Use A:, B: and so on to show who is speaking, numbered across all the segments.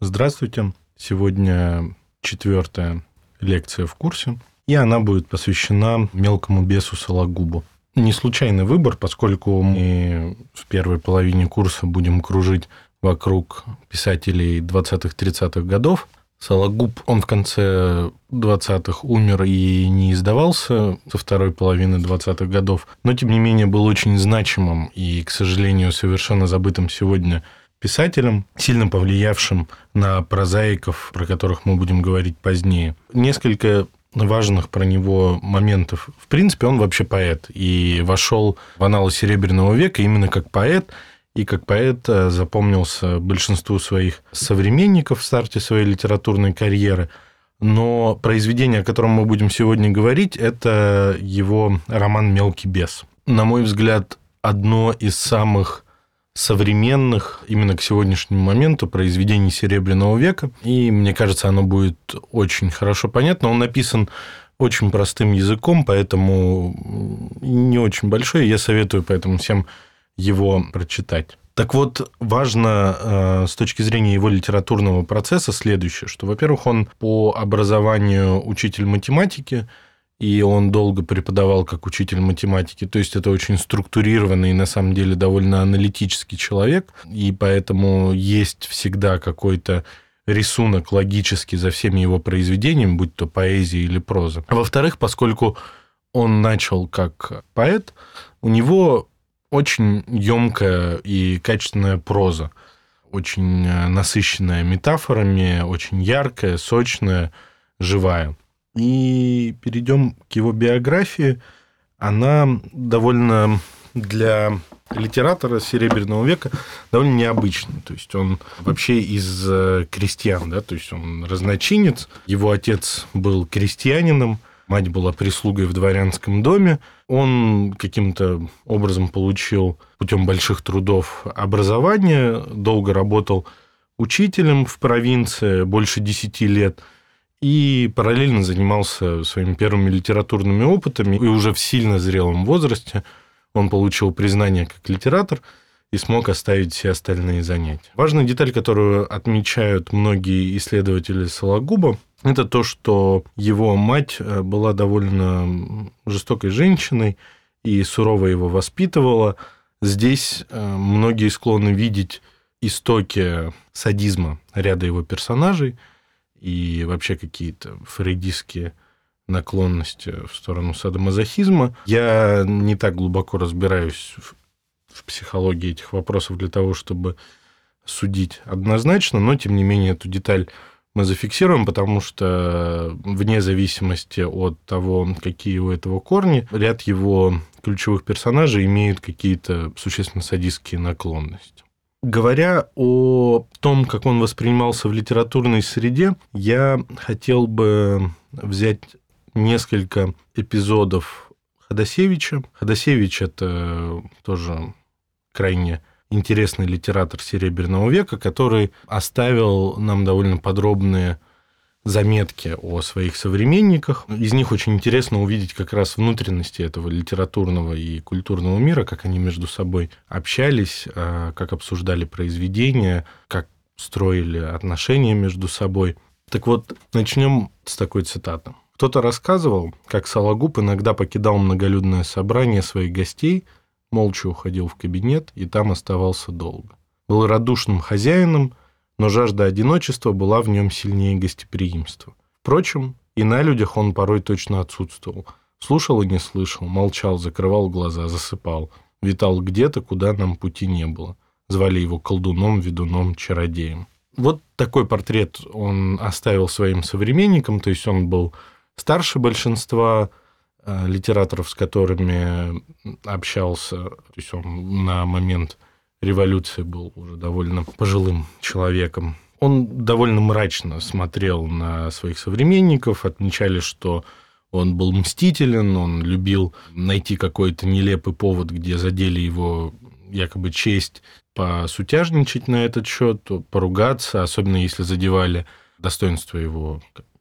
A: Здравствуйте. Сегодня четвертая лекция в курсе, и она будет посвящена мелкому бесу Сологубу. Не случайный выбор, поскольку мы в первой половине курса будем кружить вокруг писателей 20-30-х годов. Сологуб, он в конце 20-х умер и не издавался со второй половины 20-х годов, но, тем не менее, был очень значимым и, к сожалению, совершенно забытым сегодня писателем, сильно повлиявшим на прозаиков, про которых мы будем говорить позднее. Несколько важных про него моментов. В принципе, он вообще поэт и вошел в аналы Серебряного века именно как поэт, и как поэт э, запомнился большинству своих современников в старте своей литературной карьеры. Но произведение, о котором мы будем сегодня говорить, это его роман «Мелкий бес». На мой взгляд, одно из самых современных именно к сегодняшнему моменту произведений Серебряного века. И мне кажется, оно будет очень хорошо понятно. Он написан очень простым языком, поэтому не очень большой. Я советую поэтому всем его прочитать. Так вот, важно э, с точки зрения его литературного процесса следующее, что, во-первых, он по образованию учитель математики, и он долго преподавал как учитель математики. То есть это очень структурированный и на самом деле довольно аналитический человек, и поэтому есть всегда какой-то рисунок логический за всеми его произведениями, будь то поэзия или проза. Во-вторых, поскольку он начал как поэт, у него очень емкая и качественная проза, очень насыщенная метафорами, очень яркая, сочная, живая. И перейдем к его биографии. Она довольно для литератора Серебряного века довольно необычный. То есть он вообще из э, крестьян, да, то есть он разночинец. Его отец был крестьянином, мать была прислугой в дворянском доме. Он каким-то образом получил путем больших трудов образование, долго работал учителем в провинции, больше десяти лет – и параллельно занимался своими первыми литературными опытами. И уже в сильно зрелом возрасте он получил признание как литератор и смог оставить все остальные занятия. Важная деталь, которую отмечают многие исследователи Сологуба, это то, что его мать э, была довольно жестокой женщиной и сурово его воспитывала. Здесь э, многие склонны видеть истоки садизма ряда его персонажей – и вообще какие-то фрейдистские наклонности в сторону садомазохизма. Я не так глубоко разбираюсь в, в психологии этих вопросов для того, чтобы судить однозначно, но тем не менее эту деталь мы зафиксируем, потому что вне зависимости от того, какие у этого корни, ряд его ключевых персонажей имеют какие-то существенно садистские наклонности. Говоря о том, как он воспринимался в литературной среде, я хотел бы взять несколько эпизодов Ходосевича. Ходосевич – это тоже крайне интересный литератор Серебряного века, который оставил нам довольно подробные заметки о своих современниках. Из них очень интересно увидеть как раз внутренности этого литературного и культурного мира, как они между собой общались, а, как обсуждали произведения, как строили отношения между собой. Так вот, начнем с такой цитаты. Кто-то рассказывал, как Сологуб иногда покидал многолюдное собрание своих гостей, молча уходил в кабинет и там оставался долго. Был радушным хозяином – но жажда одиночества была в нем сильнее гостеприимства. Впрочем, и на людях он порой точно отсутствовал. Слушал и не слышал, молчал, закрывал глаза, засыпал. Витал где-то, куда нам пути не было. Звали его колдуном, ведуном, чародеем. Вот такой портрет он оставил своим современникам, то есть он был старше большинства э, литераторов, с которыми общался, то есть он на момент революции был уже довольно пожилым человеком. Он довольно мрачно смотрел на своих современников, отмечали, что он был мстителен, он любил найти какой-то нелепый повод, где задели его якобы честь, посутяжничать на этот счет, поругаться, особенно если задевали достоинство его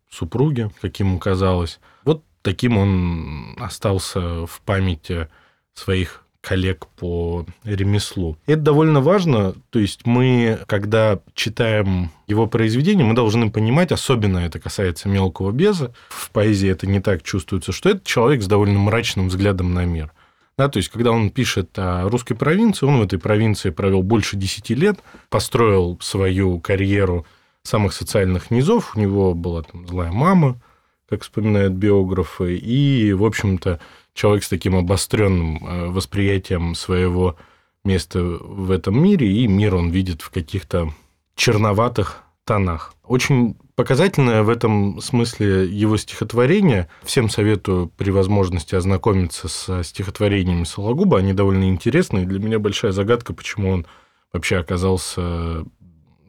A: супруги, как ему казалось. Вот таким он остался в памяти своих коллег по ремеслу. Это довольно важно, то есть мы, когда читаем его произведения, мы должны понимать, особенно это касается мелкого беза, в поэзии это не так чувствуется, что это человек с довольно мрачным взглядом на мир. Да, то есть, когда он пишет о русской провинции, он в этой провинции провел больше 10 лет, построил свою карьеру самых социальных низов. У него была там злая мама, как вспоминают биографы, и, в общем-то, человек с таким обостренным э, восприятием своего места в этом мире, и мир он видит в каких-то черноватых тонах. Очень показательное в этом смысле его стихотворение. Всем советую при возможности ознакомиться с стихотворениями Сологуба. Они довольно интересные. Для меня большая загадка, почему он вообще оказался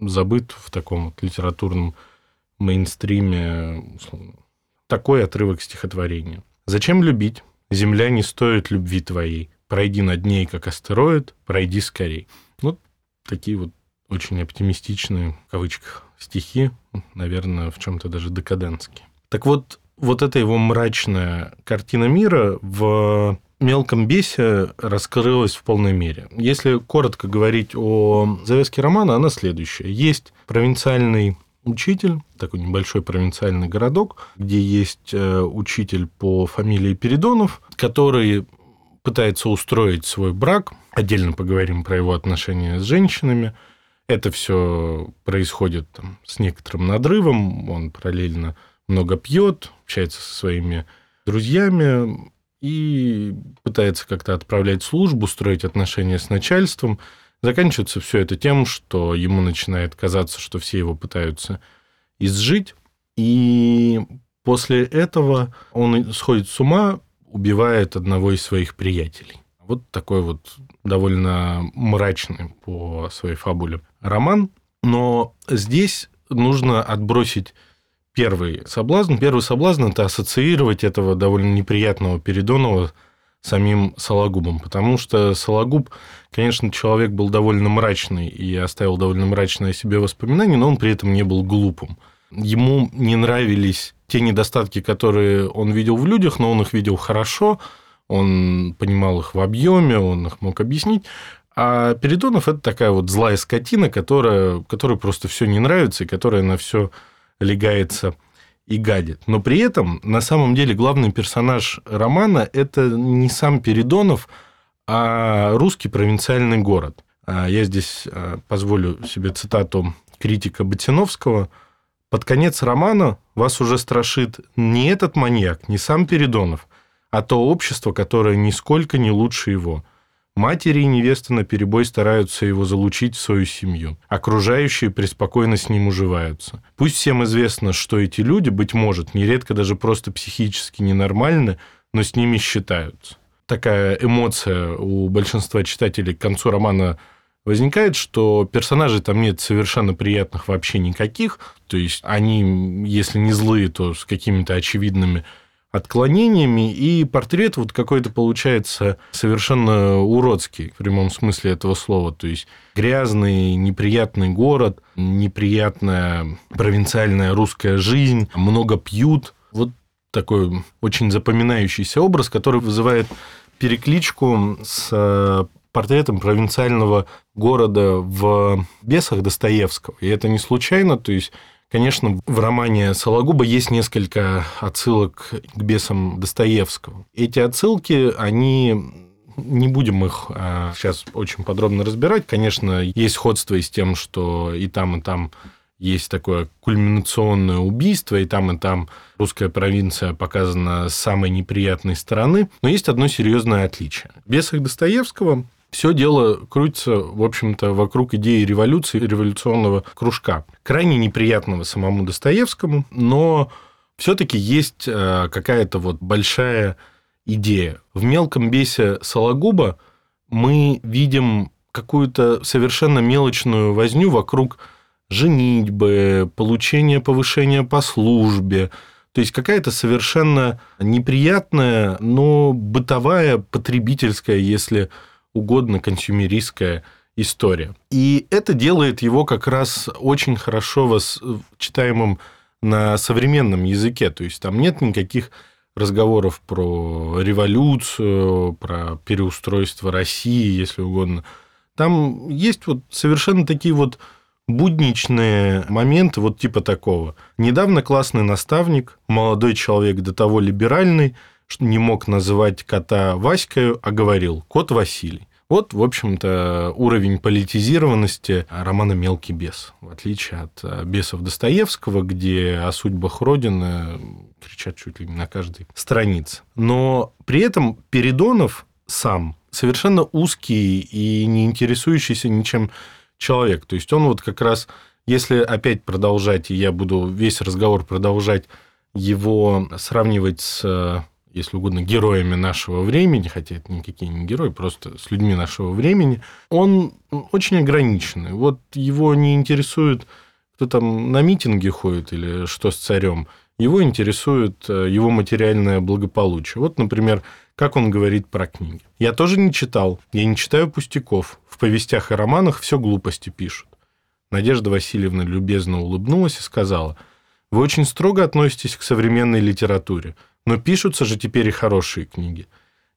A: забыт в таком вот литературном мейнстриме. Такой отрывок стихотворения. «Зачем любить? Земля не стоит любви твоей. Пройди над ней, как астероид, пройди скорей». Вот такие вот очень оптимистичные, в кавычках, стихи, наверное, в чем-то даже декадентские. Так вот, вот эта его мрачная картина мира в мелком бесе раскрылась в полной мере. Если коротко говорить о завязке романа, она следующая. Есть провинциальный учитель, такой небольшой провинциальный городок, где есть э, учитель по фамилии Передонов, который пытается устроить свой брак. Отдельно поговорим про его отношения с женщинами. Это все происходит там, с некоторым надрывом. Он параллельно много пьет, общается со своими друзьями и пытается как-то отправлять службу, строить отношения с начальством. Заканчивается все это тем, что ему начинает казаться, что все его пытаются изжить. И после этого он сходит с ума, убивает одного из своих приятелей. Вот такой вот довольно мрачный по своей фабуле роман. Но здесь нужно отбросить первый соблазн. Первый соблазн – это ассоциировать этого довольно неприятного Передонова самим Сологубом, потому что Сологуб, конечно, человек был довольно мрачный и оставил довольно мрачное себе воспоминание, но он при этом не был глупым. Ему не нравились те недостатки, которые он видел в людях, но он их видел хорошо – он понимал их в объеме, он их мог объяснить. А Передонов – это такая вот злая скотина, которая, которой просто все не нравится и которая на все легается и гадит. Но при этом, на самом деле, главный персонаж романа – это не сам Передонов, а русский провинциальный город. А я здесь а, позволю себе цитату критика Ботиновского. «Под конец романа вас уже страшит не этот маньяк, не сам Передонов, а то общество, которое нисколько не лучше его. Матери и невеста на перебой стараются его залучить в свою семью. Окружающие преспокойно с ним уживаются. Пусть всем известно, что эти люди, быть может, нередко даже просто психически ненормальны, но с ними считаются. Такая эмоция у большинства читателей к концу романа возникает, что персонажей там нет совершенно приятных вообще никаких. То есть они, если не злые, то с какими-то очевидными отклонениями, и портрет вот какой-то получается совершенно уродский в прямом смысле этого слова. То есть грязный, неприятный город, неприятная провинциальная русская жизнь, много пьют. Вот такой очень запоминающийся образ, который вызывает перекличку с э, портретом провинциального города в «Бесах» Достоевского. И это не случайно, то есть Конечно, в романе Сологуба есть несколько отсылок к бесам Достоевского. Эти отсылки, они не будем их а, сейчас очень подробно разбирать. Конечно, есть сходство и с тем, что и там, и там есть такое кульминационное убийство, и там, и там русская провинция показана с самой неприятной стороны. Но есть одно серьезное отличие. В «Бесах Достоевского» все дело крутится, в общем-то, вокруг идеи революции, революционного кружка. Крайне неприятного самому Достоевскому, но все-таки есть э, какая-то вот большая идея. В мелком бесе Сологуба мы видим какую-то совершенно мелочную возню вокруг женитьбы, получения повышения по службе, то есть какая-то совершенно неприятная, но бытовая, потребительская, если угодно консюмеристская история. И это делает его как раз очень хорошо вас читаемым на современном языке. То есть там нет никаких разговоров про революцию, про переустройство России, если угодно. Там есть вот совершенно такие вот будничные моменты вот типа такого. Недавно классный наставник, молодой человек до того либеральный, не мог называть кота Ваською, а говорил «кот Василий». Вот, в общем-то, уровень политизированности романа «Мелкий бес», в отличие от э, «Бесов Достоевского», где о судьбах Родины кричат чуть ли не на каждой странице. Но при этом Передонов сам совершенно узкий и не интересующийся ничем человек. То есть он вот как раз, если опять продолжать, и я буду весь разговор продолжать его сравнивать с если угодно, героями нашего времени, хотя это никакие не герои, просто с людьми нашего времени, он очень ограниченный. Вот его не интересует, кто там на митинге ходит или что с царем. Его интересует э, его материальное благополучие. Вот, например, как он говорит про книги. Я тоже не читал, я не читаю пустяков. В повестях и романах все глупости пишут. Надежда Васильевна любезно улыбнулась и сказала, «Вы очень строго относитесь к современной литературе. Но пишутся же теперь и хорошие книги.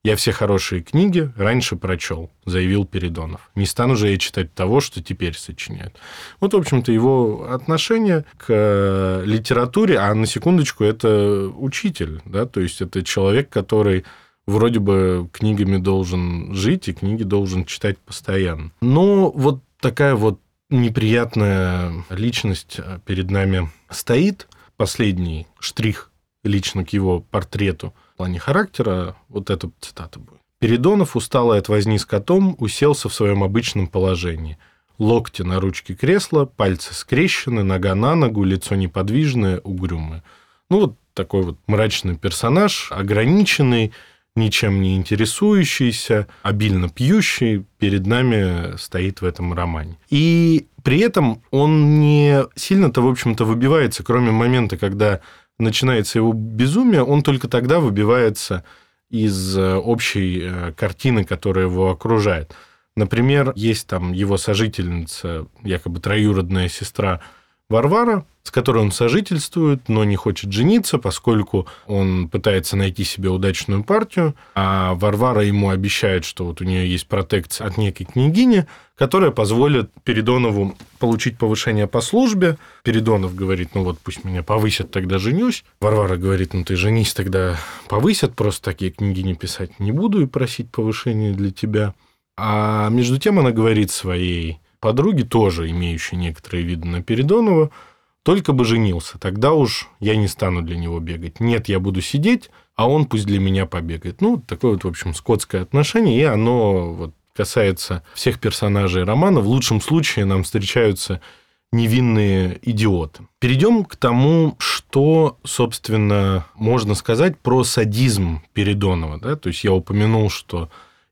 A: Я все хорошие книги раньше прочел, заявил Передонов. Не стану же я читать того, что теперь сочиняют. Вот, в общем-то, его отношение к э, литературе, а на секундочку, это учитель, да, то есть это человек, который вроде бы книгами должен жить и книги должен читать постоянно. Но вот такая вот неприятная личность э, перед нами стоит. Последний штрих лично к его портрету в плане характера, вот эта цитата будет. Передонов, усталый от возни с котом, уселся в своем обычном положении. Локти на ручке кресла, пальцы скрещены, нога на ногу, лицо неподвижное, угрюмое. Ну, вот такой вот мрачный персонаж, ограниченный, ничем не интересующийся, обильно пьющий, перед нами стоит в этом романе. И при этом он не сильно-то, в общем-то, выбивается, кроме момента, когда начинается его безумие, он только тогда выбивается из э, общей э, картины, которая его окружает. Например, есть там его сожительница, якобы троюродная сестра Варвара, с которой он сожительствует, но не хочет жениться, поскольку он пытается найти себе удачную партию, а Варвара ему обещает, что вот у нее есть протекция от некой княгини, которая позволит Передонову получить повышение по службе. Передонов говорит, ну вот пусть меня повысят, тогда женюсь. Варвара говорит, ну ты женись, тогда повысят, просто такие книги не писать не буду и просить повышения для тебя. А между тем она говорит своей подруги, тоже имеющей некоторые виды на Передонова, только бы женился, тогда уж я не стану для него бегать. Нет, я буду сидеть, а он пусть для меня побегает. Ну, такое вот, в общем, скотское отношение, и оно вот касается всех персонажей романа. В лучшем случае нам встречаются невинные идиоты. Перейдем к тому, что, собственно, можно сказать про садизм Передонова. Да? То есть я упомянул, что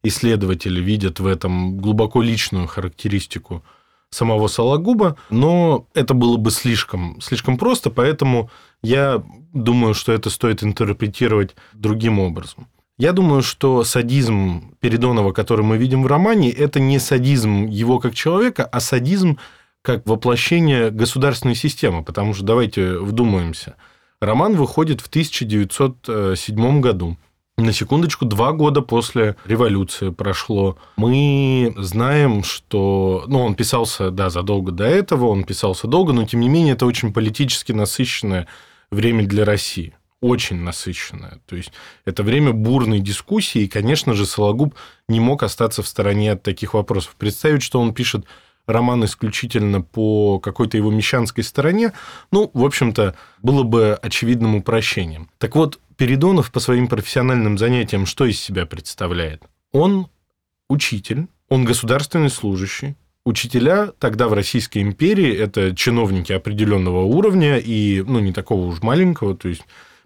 A: исследователи видят в этом глубоко личную характеристику самого Сологуба, но это было бы слишком, слишком просто, поэтому я думаю, что это стоит интерпретировать другим образом. Я думаю, что садизм Передонова, который мы видим в романе, это не садизм его как человека, а садизм как воплощение государственной системы, потому что давайте вдумаемся. Роман выходит в 1907 году. На секундочку, два года после революции прошло. Мы знаем, что... Ну, он писался, да, задолго до этого, он писался долго, но, тем не менее, это очень политически насыщенное время для России. Очень насыщенное. То есть, это время бурной дискуссии, и, конечно же, Сологуб не мог остаться в стороне от таких вопросов. Представить, что он пишет роман исключительно по какой-то его мещанской стороне, ну, в общем-то, было бы очевидным упрощением. Так вот, Передонов по своим профессиональным занятиям что из себя представляет? Он учитель, он государственный служащий. Учителя тогда в Российской империи это чиновники определенного уровня и, ну, не такого уж маленького, то есть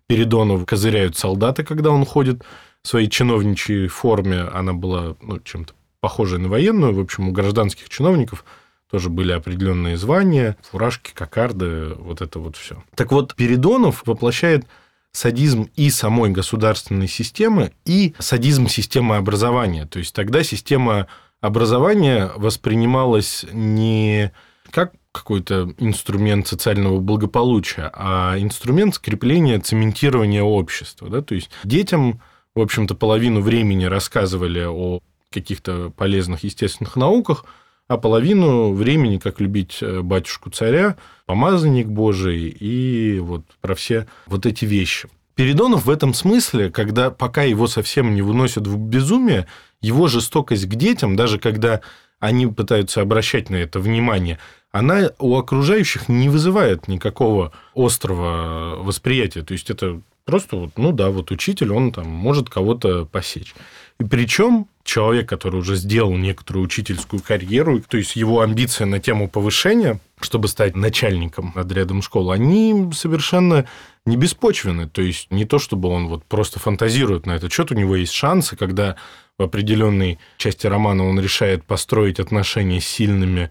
A: Передонов козыряют солдаты, когда он ходит в своей чиновничьей форме, она была ну, чем-то похожая на военную, в общем, у гражданских чиновников тоже были определенные звания, фуражки, кокарды, вот это вот все. Так вот, Передонов воплощает садизм и самой государственной системы, и садизм системы образования. То есть тогда система образования воспринималась не как какой-то инструмент социального благополучия, а инструмент скрепления, цементирования общества. Да? То есть детям, в общем-то, половину времени рассказывали о каких-то полезных естественных науках, а половину времени, как любить э, батюшку царя, помазанник Божий и вот про все вот эти вещи. Передонов в этом смысле, когда пока его совсем не выносят в безумие, его жестокость к детям, даже когда они пытаются обращать на это внимание, она у окружающих не вызывает никакого острого восприятия. То есть это просто вот, ну да, вот учитель, он там может кого-то посечь. И причем человек, который уже сделал некоторую учительскую карьеру, то есть его амбиция на тему повышения, чтобы стать начальником над рядом школы, они совершенно не беспочвены. То есть не то, чтобы он вот просто фантазирует на этот счет, у него есть шансы, когда в определенной части романа он решает построить отношения с сильными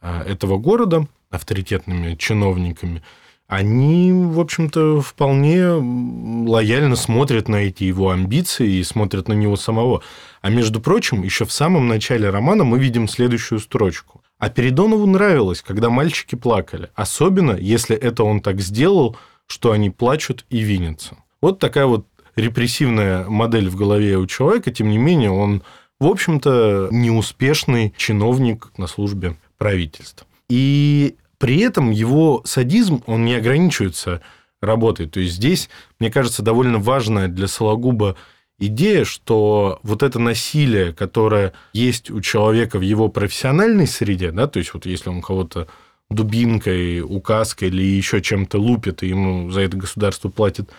A: а, этого города, авторитетными чиновниками, они, в общем-то, вполне лояльно смотрят на эти его амбиции и смотрят на него самого. А между прочим, еще в самом начале романа мы видим следующую строчку. А Передонову нравилось, когда мальчики плакали, особенно если это он так сделал, что они плачут и винятся. Вот такая вот репрессивная модель в голове у человека, тем не менее, он, в общем-то, неуспешный чиновник на службе правительства. И при этом его садизм, он не ограничивается работой. То есть здесь, мне кажется, довольно важная для Сологуба идея, что вот это насилие, которое есть у человека в его профессиональной среде, да, то есть вот если он кого-то дубинкой, указкой или еще чем-то лупит, и ему за это государство платит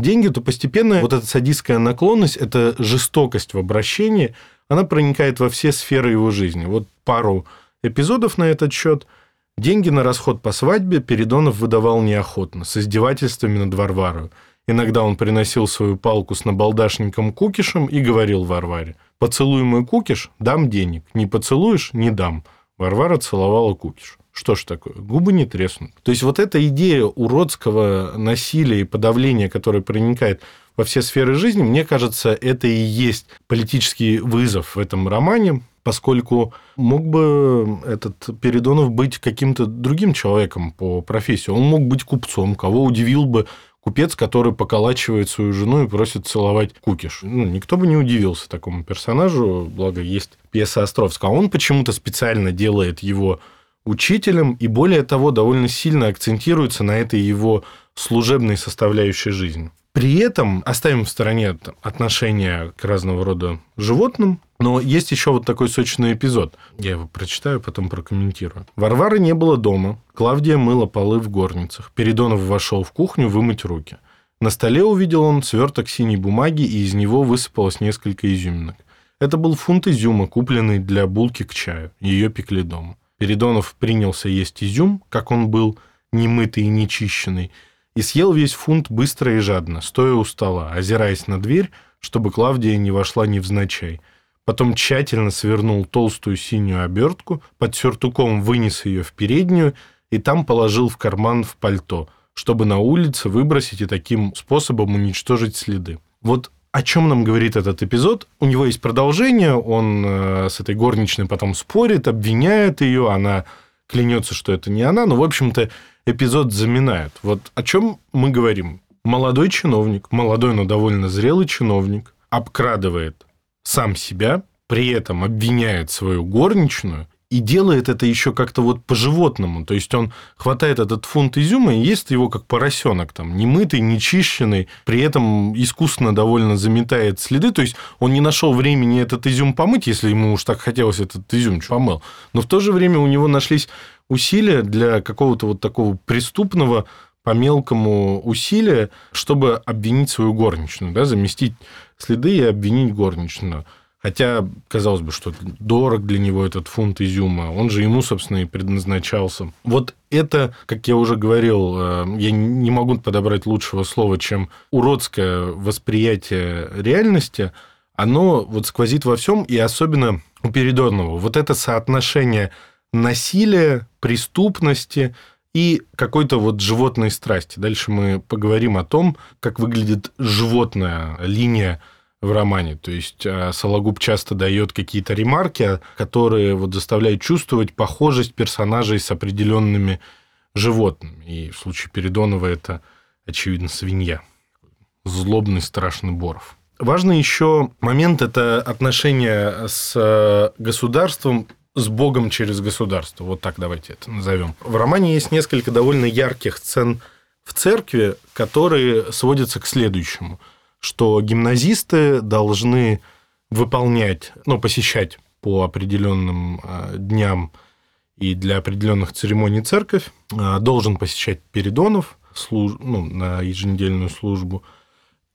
A: деньги, то постепенно вот эта садистская наклонность, эта жестокость в обращении, она проникает во все сферы его жизни. Вот пару эпизодов на этот счет – Деньги на расход по свадьбе Передонов выдавал неохотно, с издевательствами над Варварой. Иногда он приносил свою палку с набалдашником Кукишем и говорил Варваре, «Поцелуй мой Кукиш, дам денег, не поцелуешь – не дам». Варвара целовала Кукиш. Что ж такое? Губы не треснут. То есть вот эта идея уродского насилия и подавления, которое проникает во все сферы жизни, мне кажется, это и есть политический вызов в этом романе, поскольку мог бы этот Передонов быть каким-то другим человеком по профессии. Он мог быть купцом, кого удивил бы купец, который поколачивает свою жену и просит целовать кукиш. Ну, никто бы не удивился такому персонажу, благо есть пьеса Островского. А он почему-то специально делает его учителем и, более того, довольно сильно акцентируется на этой его служебной составляющей жизни. При этом оставим в стороне отношения к разного рода животным, но есть еще вот такой сочный эпизод. Я его прочитаю, потом прокомментирую. Варвары не было дома. Клавдия мыла полы в горницах. Передонов вошел в кухню вымыть руки. На столе увидел он сверток синей бумаги, и из него высыпалось несколько изюминок. Это был фунт изюма, купленный для булки к чаю. Ее пекли дома. Передонов принялся есть изюм, как он был, немытый и нечищенный, и съел весь фунт быстро и жадно, стоя у стола, озираясь на дверь, чтобы Клавдия не вошла невзначай. Потом тщательно свернул толстую синюю обертку, под сюртуком вынес ее в переднюю и там положил в карман в пальто, чтобы на улице выбросить и таким способом уничтожить следы. Вот о чем нам говорит этот эпизод? У него есть продолжение, он э, с этой горничной потом спорит, обвиняет ее, она клянется, что это не она, но, в общем-то, эпизод заминают. Вот о чем мы говорим? Молодой чиновник, молодой, но довольно зрелый чиновник, обкрадывает сам себя, при этом обвиняет свою горничную и делает это еще как-то вот по-животному. То есть он хватает этот фунт изюма и ест его как поросенок, там, немытый, нечищенный, при этом искусственно довольно заметает следы. То есть он не нашел времени этот изюм помыть, если ему уж так хотелось этот изюм помыл. Но в то же время у него нашлись усилия для какого-то вот такого преступного по мелкому усилия, чтобы обвинить свою горничную, да, заместить следы и обвинить горничную. Хотя, казалось бы, что дорог для него этот фунт изюма. Он же ему, собственно, и предназначался. Вот это, как я уже говорил, э, я не могу подобрать лучшего слова, чем уродское восприятие реальности, оно вот сквозит во всем, и особенно у Передонова. Вот это соотношение насилия, преступности и какой-то вот животной страсти. Дальше мы поговорим о том, как выглядит животная линия в романе. То есть э, Сологуб часто дает какие-то ремарки, которые вот заставляют чувствовать похожесть персонажей с определенными животными. И в случае Передонова это, очевидно, свинья. Злобный, страшный Боров. Важный еще момент – это отношение с э, государством с Богом через государство. Вот так давайте это назовем. В романе есть несколько довольно ярких сцен в церкви, которые сводятся к следующему, что гимназисты должны выполнять, ну, посещать по определенным э, дням и для определенных церемоний церковь, э, должен посещать Передонов служ... ну, на еженедельную службу.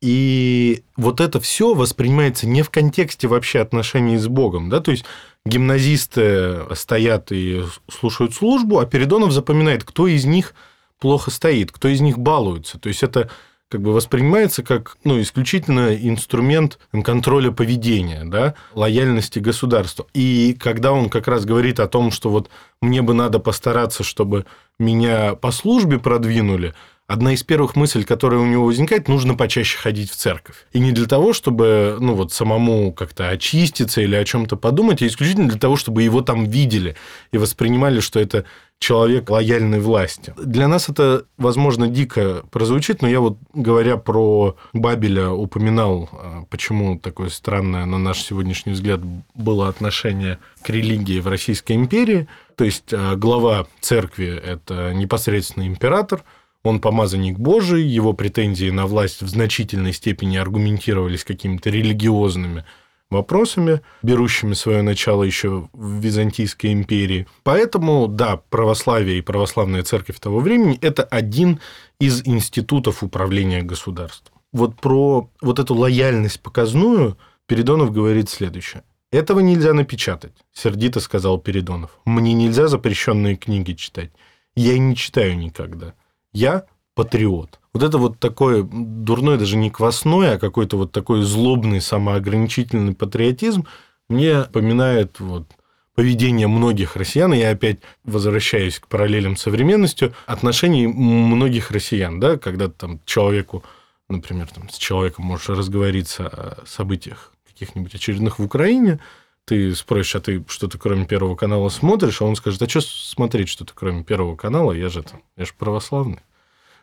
A: И вот это все воспринимается не в контексте вообще отношений с Богом, да, то есть гимназисты стоят и слушают службу, а Передонов запоминает, кто из них плохо стоит, кто из них балуется. То есть это как бы воспринимается как ну, исключительно инструмент контроля поведения, да, лояльности государству. И когда он как раз говорит о том, что вот мне бы надо постараться, чтобы меня по службе продвинули, одна из первых мыслей, которая у него возникает, нужно почаще ходить в церковь. И не для того, чтобы ну, вот самому как-то очиститься или о чем-то подумать, а исключительно для того, чтобы его там видели и воспринимали, что это человек лояльной власти. Для нас это, возможно, дико прозвучит, но я вот, говоря про Бабеля, упоминал, а, почему такое странное, на наш сегодняшний взгляд, было отношение к религии в Российской империи. То есть а, глава церкви – это непосредственно император – он помазанник Божий, его претензии на власть в значительной степени аргументировались какими-то религиозными вопросами, берущими свое начало еще в Византийской империи. Поэтому, да, православие и православная церковь того времени – это один из институтов управления государством. Вот про вот эту лояльность показную Передонов говорит следующее. «Этого нельзя напечатать», – сердито сказал Передонов. «Мне нельзя запрещенные книги читать. Я не читаю никогда я патриот. Вот это вот такой дурной, даже не квасной, а какой-то вот такой злобный, самоограничительный патриотизм мне напоминает вот поведение многих россиян, я опять возвращаюсь к параллелям современностью, отношений многих россиян, да, когда там человеку, например, там, с человеком можешь разговориться о событиях каких-нибудь очередных в Украине, ты спросишь, а ты что-то кроме Первого канала смотришь? А он скажет, а что смотреть что-то кроме Первого канала? Я же, там, я же православный.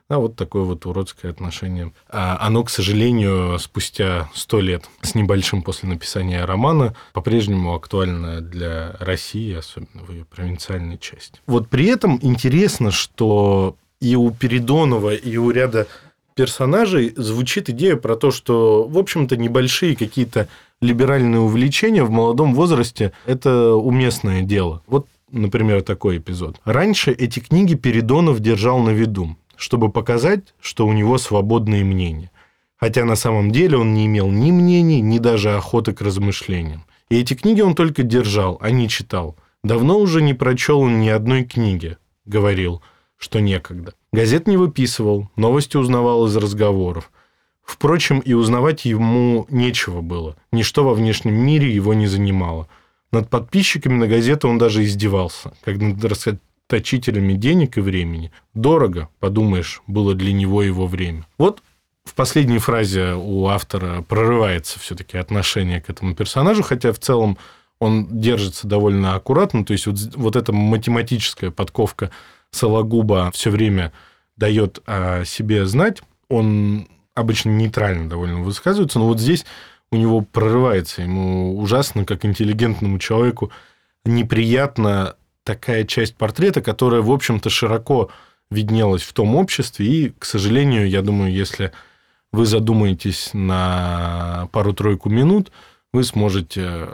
A: А вот такое вот уродское отношение. А оно, к сожалению, спустя сто лет с небольшим после написания романа по-прежнему актуально для России, особенно в ее провинциальной части. Вот при этом интересно, что и у Передонова, и у ряда персонажей звучит идея про то, что, в общем-то, небольшие какие-то либеральные увлечения в молодом возрасте – это уместное дело. Вот, например, такой эпизод. Раньше эти книги Передонов держал на виду, чтобы показать, что у него свободные мнения. Хотя на самом деле он не имел ни мнений, ни даже охоты к размышлениям. И эти книги он только держал, а не читал. Давно уже не прочел он ни одной книги, говорил, что некогда. Газет не выписывал, новости узнавал из разговоров. Впрочем, и узнавать ему нечего было. Ничто во внешнем мире его не занимало. Над подписчиками на газету он даже издевался, как над расточителями денег и времени. Дорого, подумаешь, было для него его время. Вот в последней фразе у автора прорывается все-таки отношение к этому персонажу, хотя в целом он держится довольно аккуратно. То есть вот, вот эта математическая подковка Сологуба все время дает о себе знать. Он обычно нейтрально довольно высказывается, но вот здесь у него прорывается, ему ужасно, как интеллигентному человеку, неприятно такая часть портрета, которая, в общем-то, широко виднелась в том обществе. И, к сожалению, я думаю, если вы задумаетесь на пару-тройку минут, вы сможете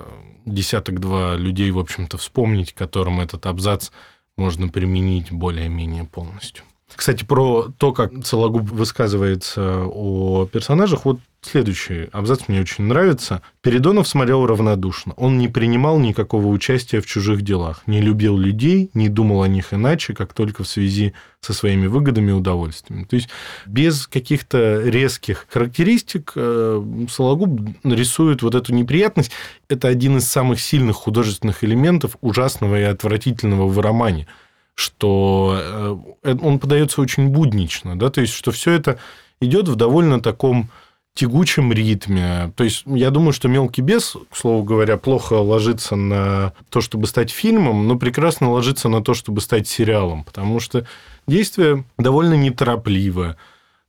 A: десяток-два людей, в общем-то, вспомнить, которым этот абзац можно применить более-менее полностью. Кстати, про то, как Сологуб высказывается о персонажах, вот следующий абзац мне очень нравится. Передонов смотрел равнодушно. Он не принимал никакого участия в чужих делах, не любил людей, не думал о них иначе, как только в связи со своими выгодами и удовольствиями. То есть без каких-то резких характеристик э, Сологуб рисует вот эту неприятность. Это один из самых сильных художественных элементов ужасного и отвратительного в романе – что э, он подается очень буднично, да, то есть, что все это идет в довольно таком тягучем ритме. То есть, я думаю, что «Мелкий бес», к слову говоря, плохо ложится на то, чтобы стать фильмом, но прекрасно ложится на то, чтобы стать сериалом, потому что действие довольно неторопливое.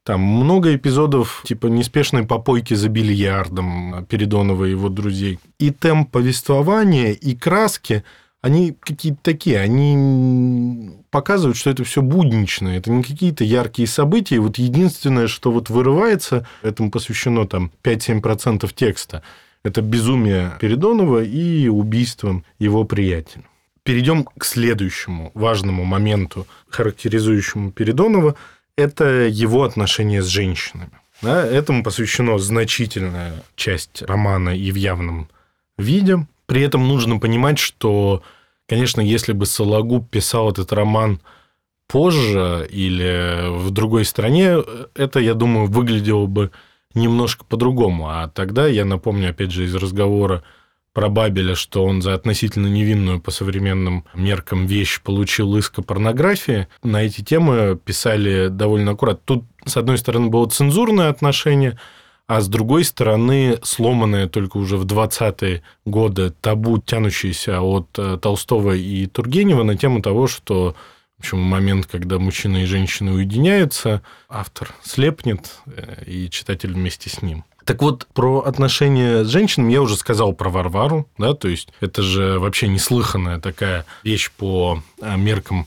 A: Там много эпизодов типа неспешной попойки за бильярдом Передонова и его друзей. И темп повествования, и краски – они какие-то такие, они показывают, что это все буднично, это не какие-то яркие события. И вот единственное, что вот вырывается, этому посвящено там 5-7% текста, это безумие Передонова и убийство его приятеля. Перейдем к следующему важному моменту, характеризующему Передонова, это его отношения с женщинами. Да, этому посвящена значительная часть романа и в явном виде. При этом нужно понимать, что, конечно, если бы Сологуб писал этот роман позже или в другой стране, это, я думаю, выглядело бы немножко по-другому. А тогда, я напомню, опять же, из разговора про Бабеля, что он за относительно невинную по современным меркам вещь получил иск о порнографии. На эти темы писали довольно аккуратно. Тут, с одной стороны, было цензурное отношение – а с другой стороны, сломанное только уже в 20-е годы табу, тянущееся от э, Толстого и Тургенева на тему того, что в общем, момент, когда мужчина и женщина уединяются, автор слепнет, э, и читатель вместе с ним. Так вот, про отношения с женщинами я уже сказал про Варвару, да, то есть это же вообще неслыханная такая вещь по э, меркам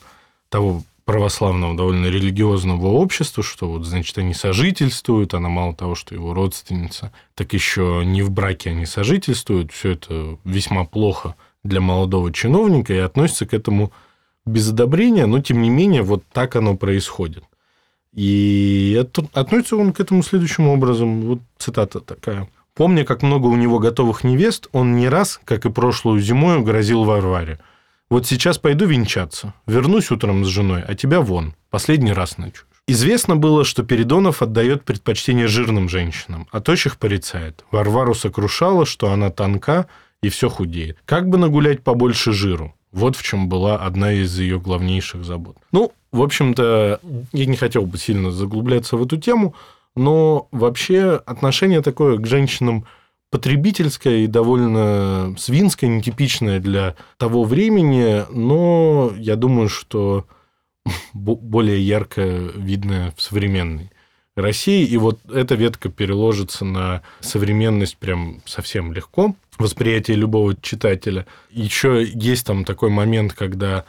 A: того православного довольно религиозного общества, что вот, значит, они сожительствуют, она мало того, что его родственница, так еще не в браке они сожительствуют, все это весьма плохо для молодого чиновника и относится к этому без одобрения, но тем не менее вот так оно происходит. И относится он к этому следующим образом. Вот цитата такая. «Помня, как много у него готовых невест, он не раз, как и прошлую зимою, грозил Варваре – вот сейчас пойду венчаться. Вернусь утром с женой, а тебя вон. Последний раз ночуешь. Известно было, что Передонов отдает предпочтение жирным женщинам, а тощих порицает. Варвару сокрушало, что она тонка и все худеет. Как бы нагулять побольше жиру? Вот в чем была одна из ее главнейших забот. Ну, в общем-то, я не хотел бы сильно заглубляться в эту тему, но вообще отношение такое к женщинам – потребительская и довольно свинская, нетипичная для того времени, но я думаю, что более ярко видная в современной России. И вот эта ветка переложится на современность прям совсем легко, восприятие любого читателя. Еще есть там такой момент, когда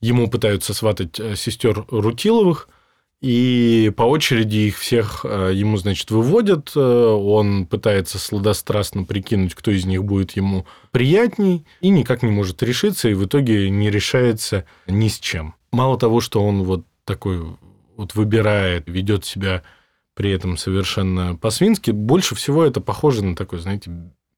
A: ему пытаются сватать э, сестер Рутиловых, и по очереди их всех э, ему, значит, выводят. Э, он пытается сладострастно прикинуть, кто из них будет ему приятней, и никак не может решиться, и в итоге не решается ни с чем. Мало того, что он вот такой вот выбирает, ведет себя при этом совершенно по-свински, больше всего это похоже на такой, знаете,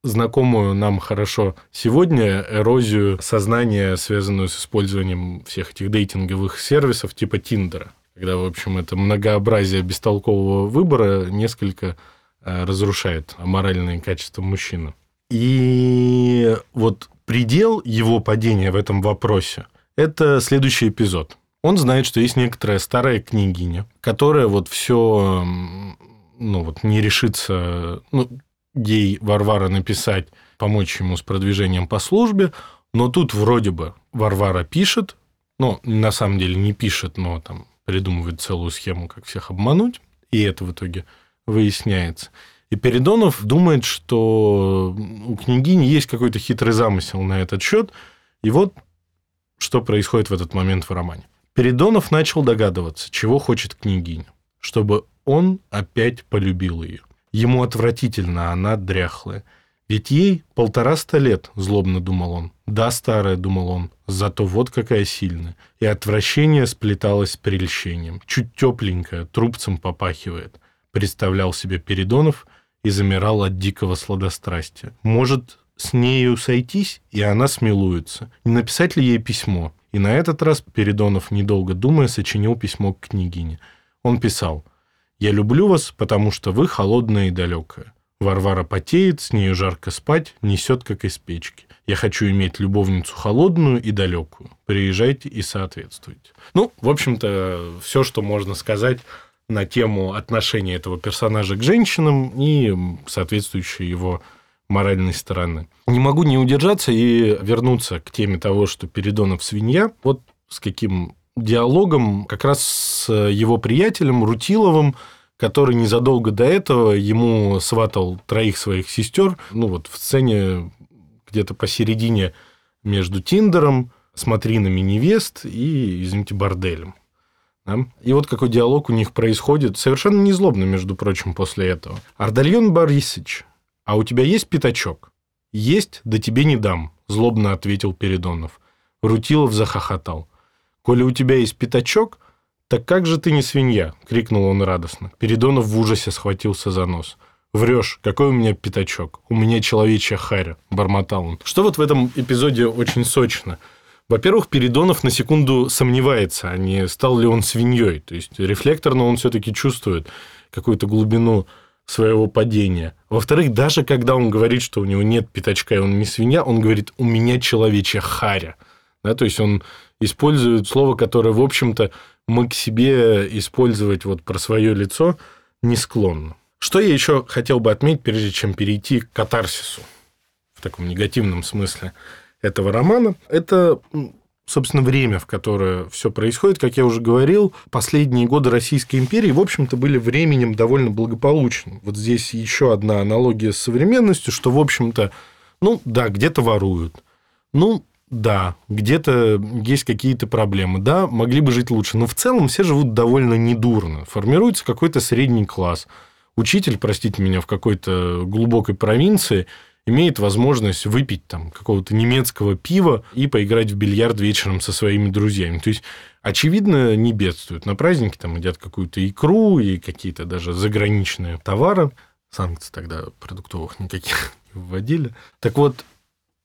A: знакомую нам хорошо сегодня эрозию сознания, связанную с использованием всех этих дейтинговых сервисов типа Тиндера когда, в общем, это многообразие бестолкового выбора несколько э, разрушает моральные качества мужчины. И вот предел его падения в этом вопросе – это следующий эпизод. Он знает, что есть некоторая старая княгиня, которая вот все, ну вот не решится, ну, ей Варвара написать, помочь ему с продвижением по службе, но тут вроде бы Варвара пишет, ну, на самом деле не пишет, но там придумывает целую схему, как всех обмануть, и это в итоге выясняется. И Передонов думает, что у княгини есть какой-то хитрый замысел на этот счет, и вот что происходит в этот момент в романе. Передонов начал догадываться, чего хочет княгиня, чтобы он опять полюбил ее. Ему отвратительно, она дряхлая. Ведь ей полтораста лет, злобно думал он. Да, старая, думал он, зато вот какая сильная. И отвращение сплеталось с прельщением. Чуть тепленькая, трубцем попахивает. Представлял себе Передонов и замирал от дикого сладострастия. Может, с нею сойтись, и она смилуется. Не написать ли ей письмо? И на этот раз Передонов, недолго думая, сочинил письмо к княгине. Он писал «Я люблю вас, потому что вы холодная и далекая. Варвара потеет, с нею жарко спать, несет, как из печки. Я хочу иметь любовницу холодную и далекую. Приезжайте и соответствуйте. Ну, в общем-то, все, что можно сказать на тему отношения этого персонажа к женщинам и соответствующей его моральной стороны. Не могу не удержаться и вернуться к теме того, что Передонов свинья. Вот с каким диалогом как раз с его приятелем Рутиловым, который незадолго до этого ему сватал троих своих сестер. Ну вот в сцене где-то посередине между Тиндером, смотринами невест и, извините, борделем. Да? И вот какой диалог у них происходит, совершенно незлобно, между прочим, после этого. «Ардальон Борисович, а у тебя есть пятачок?» «Есть, да тебе не дам», – злобно ответил Передонов. Рутилов захохотал. «Коли у тебя есть пятачок, так как же ты не свинья?» – крикнул он радостно. Передонов в ужасе схватился за нос. Врешь, какой у меня пятачок? У меня человечья харя, бормотал он. Что вот в этом эпизоде очень сочно – во-первых, Передонов на секунду сомневается, а не стал ли он свиньей. То есть рефлекторно он все-таки чувствует какую-то глубину своего падения. Во-вторых, даже когда он говорит, что у него нет пятачка и он не свинья, он говорит, у меня человечья харя. Да, то есть он использует слово, которое, в общем-то, мы к себе использовать вот про свое лицо не склонны. Что я еще хотел бы отметить, прежде чем перейти к катарсису в таком негативном смысле – этого романа. Это собственно, время, в которое все происходит, как я уже говорил, последние годы Российской империи, в общем-то, были временем довольно благополучным. Вот здесь еще одна аналогия с современностью, что, в общем-то, ну, да, где-то воруют, ну, да, где-то есть какие-то проблемы, да, могли бы жить лучше, но в целом все живут довольно недурно, формируется какой-то средний класс. Учитель, простите меня, в какой-то глубокой провинции – имеет возможность выпить там какого-то немецкого пива и поиграть в бильярд вечером со своими друзьями. То есть, очевидно, не бедствуют. На праздники там едят какую-то икру и какие-то даже заграничные товары. Санкций тогда продуктовых никаких не вводили. Так вот,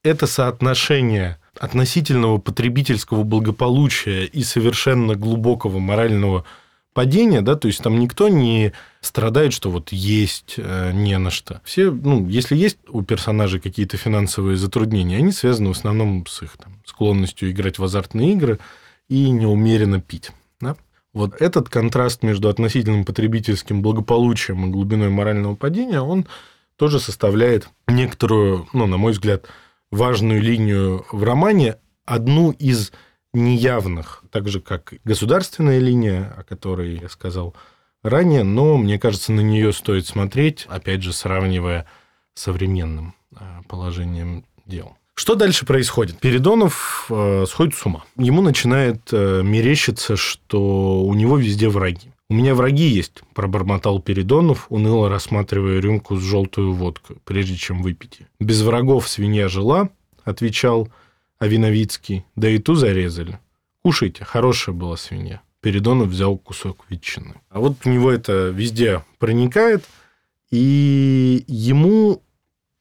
A: это соотношение относительного потребительского благополучия и совершенно глубокого морального падение, да, то есть там никто не страдает, что вот есть э, не на что. Все, ну, если есть у персонажей какие-то финансовые затруднения, они связаны в основном с их там, склонностью играть в азартные игры и неумеренно пить. Да? Вот этот контраст между относительным потребительским благополучием и глубиной морального падения, он тоже составляет некоторую, ну, на мой взгляд, важную линию в романе, одну из неявных, так же как государственная линия, о которой я сказал ранее, но мне кажется, на нее стоит смотреть, опять же, сравнивая с современным а, положением дел. Что дальше происходит? Передонов э, сходит с ума. Ему начинает э, мерещиться, что у него везде враги. У меня враги есть, пробормотал Передонов, уныло рассматривая рюмку с желтую водкой, прежде чем выпить. Без врагов свинья жила, отвечал а Виновицкий, да и ту зарезали. Кушайте, хорошая была свинья. Передонов взял кусок ветчины. А вот у него это везде проникает, и ему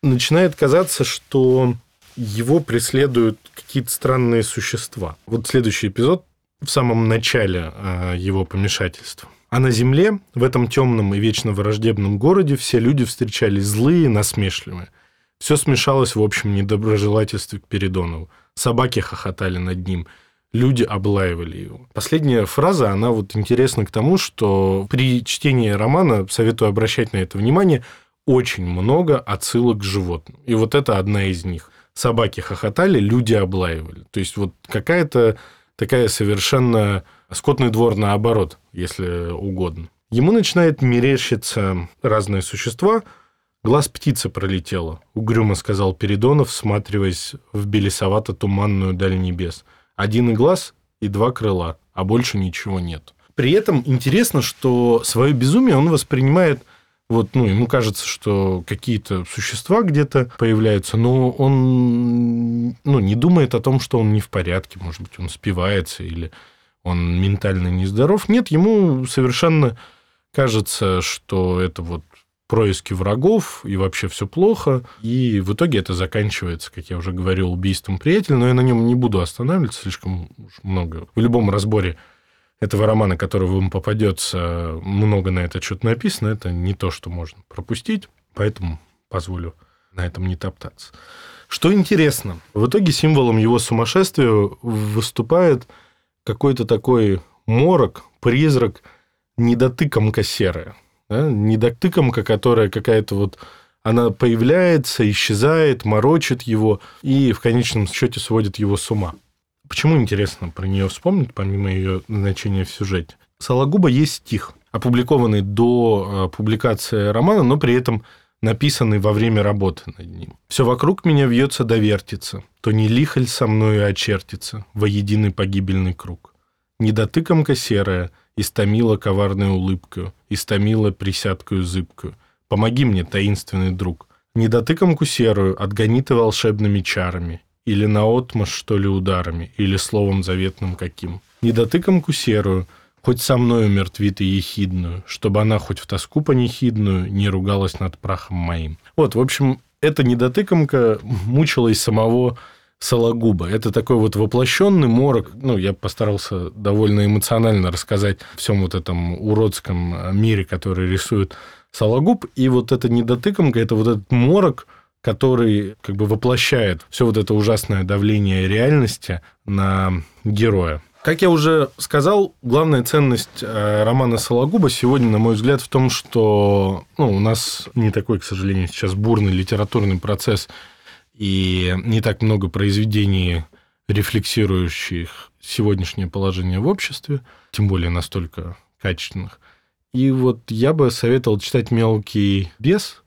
A: начинает казаться, что его преследуют какие-то странные существа. Вот следующий эпизод в самом начале а, его помешательства. А на земле, в этом темном и вечно враждебном городе, все люди встречались злые, насмешливые. Все смешалось в общем недоброжелательстве к Передонову. Собаки хохотали над ним, люди облаивали его. Последняя фраза, она вот интересна к тому, что при чтении романа, советую обращать на это внимание, очень много отсылок к животным. И вот это одна из них. Собаки хохотали, люди облаивали. То есть вот какая-то такая совершенно скотный двор наоборот, если угодно. Ему начинает мерещиться разные существа – Глаз птицы пролетела, угрюмо сказал Передонов, всматриваясь в белесовато-туманную даль небес. Один и глаз и два крыла, а больше ничего нет. При этом интересно, что свое безумие он воспринимает вот, ну, ему кажется, что какие-то существа где-то появляются, но он ну, не думает о том, что он не в порядке, может быть, он спивается или он ментально нездоров. Нет, ему совершенно кажется, что это вот происки врагов, и вообще все плохо. И в итоге это заканчивается, как я уже говорил, убийством приятеля, но я на нем не буду останавливаться, слишком много. В любом разборе этого романа, который вам попадется, много на это что-то написано, это не то, что можно пропустить, поэтому позволю на этом не топтаться. Что интересно, в итоге символом его сумасшествия выступает какой-то такой морок, призрак недотыкомка серая. Да? Недотыкомка, которая какая-то вот она появляется, исчезает, морочит его и в конечном счете сводит его с ума. Почему интересно про нее вспомнить, помимо ее значения в сюжете? Сологуба есть стих, опубликованный до э, публикации романа, но при этом написанный во время работы над ним. «Все вокруг меня вьется да вертится, то не лихоль со мною очертится во единый погибельный круг. Недотыкомка серая, истомила коварной улыбкою, истомила присядкою зыбкою. Помоги мне, таинственный друг. Недотыкомку серую отгони ты волшебными чарами, или наотмашь, что ли, ударами, или словом заветным каким. Недотыкомку серую – хоть со мною мертвит и ехидную, чтобы она хоть в тоску понехидную не ругалась над прахом моим. Вот, в общем, эта недотыкомка мучила из самого Сологуба. Это такой вот воплощенный морок. Ну, я постарался довольно эмоционально рассказать всем вот этом уродском мире, который рисует Сологуб. И вот эта недотыкомка, это вот этот морок, который как бы воплощает все вот это ужасное давление реальности на героя. Как я уже сказал, главная ценность э, романа Сологуба сегодня, на мой взгляд, в том, что ну, у нас не такой, к сожалению, сейчас бурный литературный процесс и не так много произведений, рефлексирующих сегодняшнее положение в обществе, тем более настолько качественных. И вот я бы советовал читать «Мелкий бес»,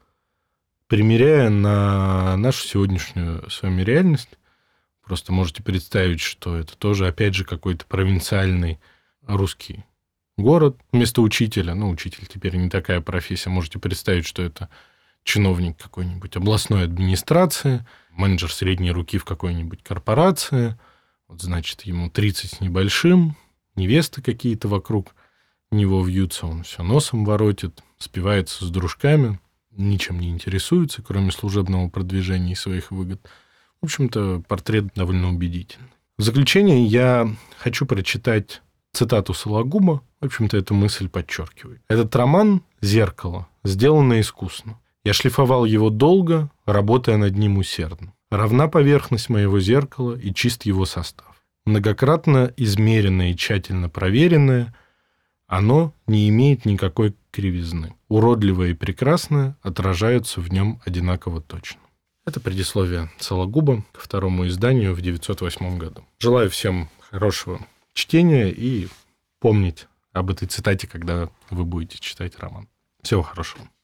A: примеряя на нашу сегодняшнюю с вами реальность. Просто можете представить, что это тоже, опять же, какой-то провинциальный русский город вместо учителя. Ну, учитель теперь не такая профессия. Можете представить, что это чиновник какой-нибудь областной администрации, менеджер средней руки в какой-нибудь корпорации. Вот, значит, ему 30 с небольшим, невесты какие-то вокруг него вьются, он все носом воротит, спивается с дружками, ничем не интересуется, кроме служебного продвижения и своих выгод – в общем-то, портрет довольно убедительный. В заключение я хочу прочитать цитату Сологуба. В общем-то, эту мысль подчеркивает. Этот роман «Зеркало» сделано искусно. Я шлифовал его долго, работая над ним усердно. Равна поверхность моего зеркала и чист его состав. Многократно измеренное и тщательно проверенное, оно не имеет никакой кривизны. Уродливое и прекрасное отражаются в нем одинаково точно. Это предисловие Сологуба ко второму изданию в 908 году. Желаю всем хорошего чтения и помнить об этой цитате, когда вы будете читать роман. Всего хорошего.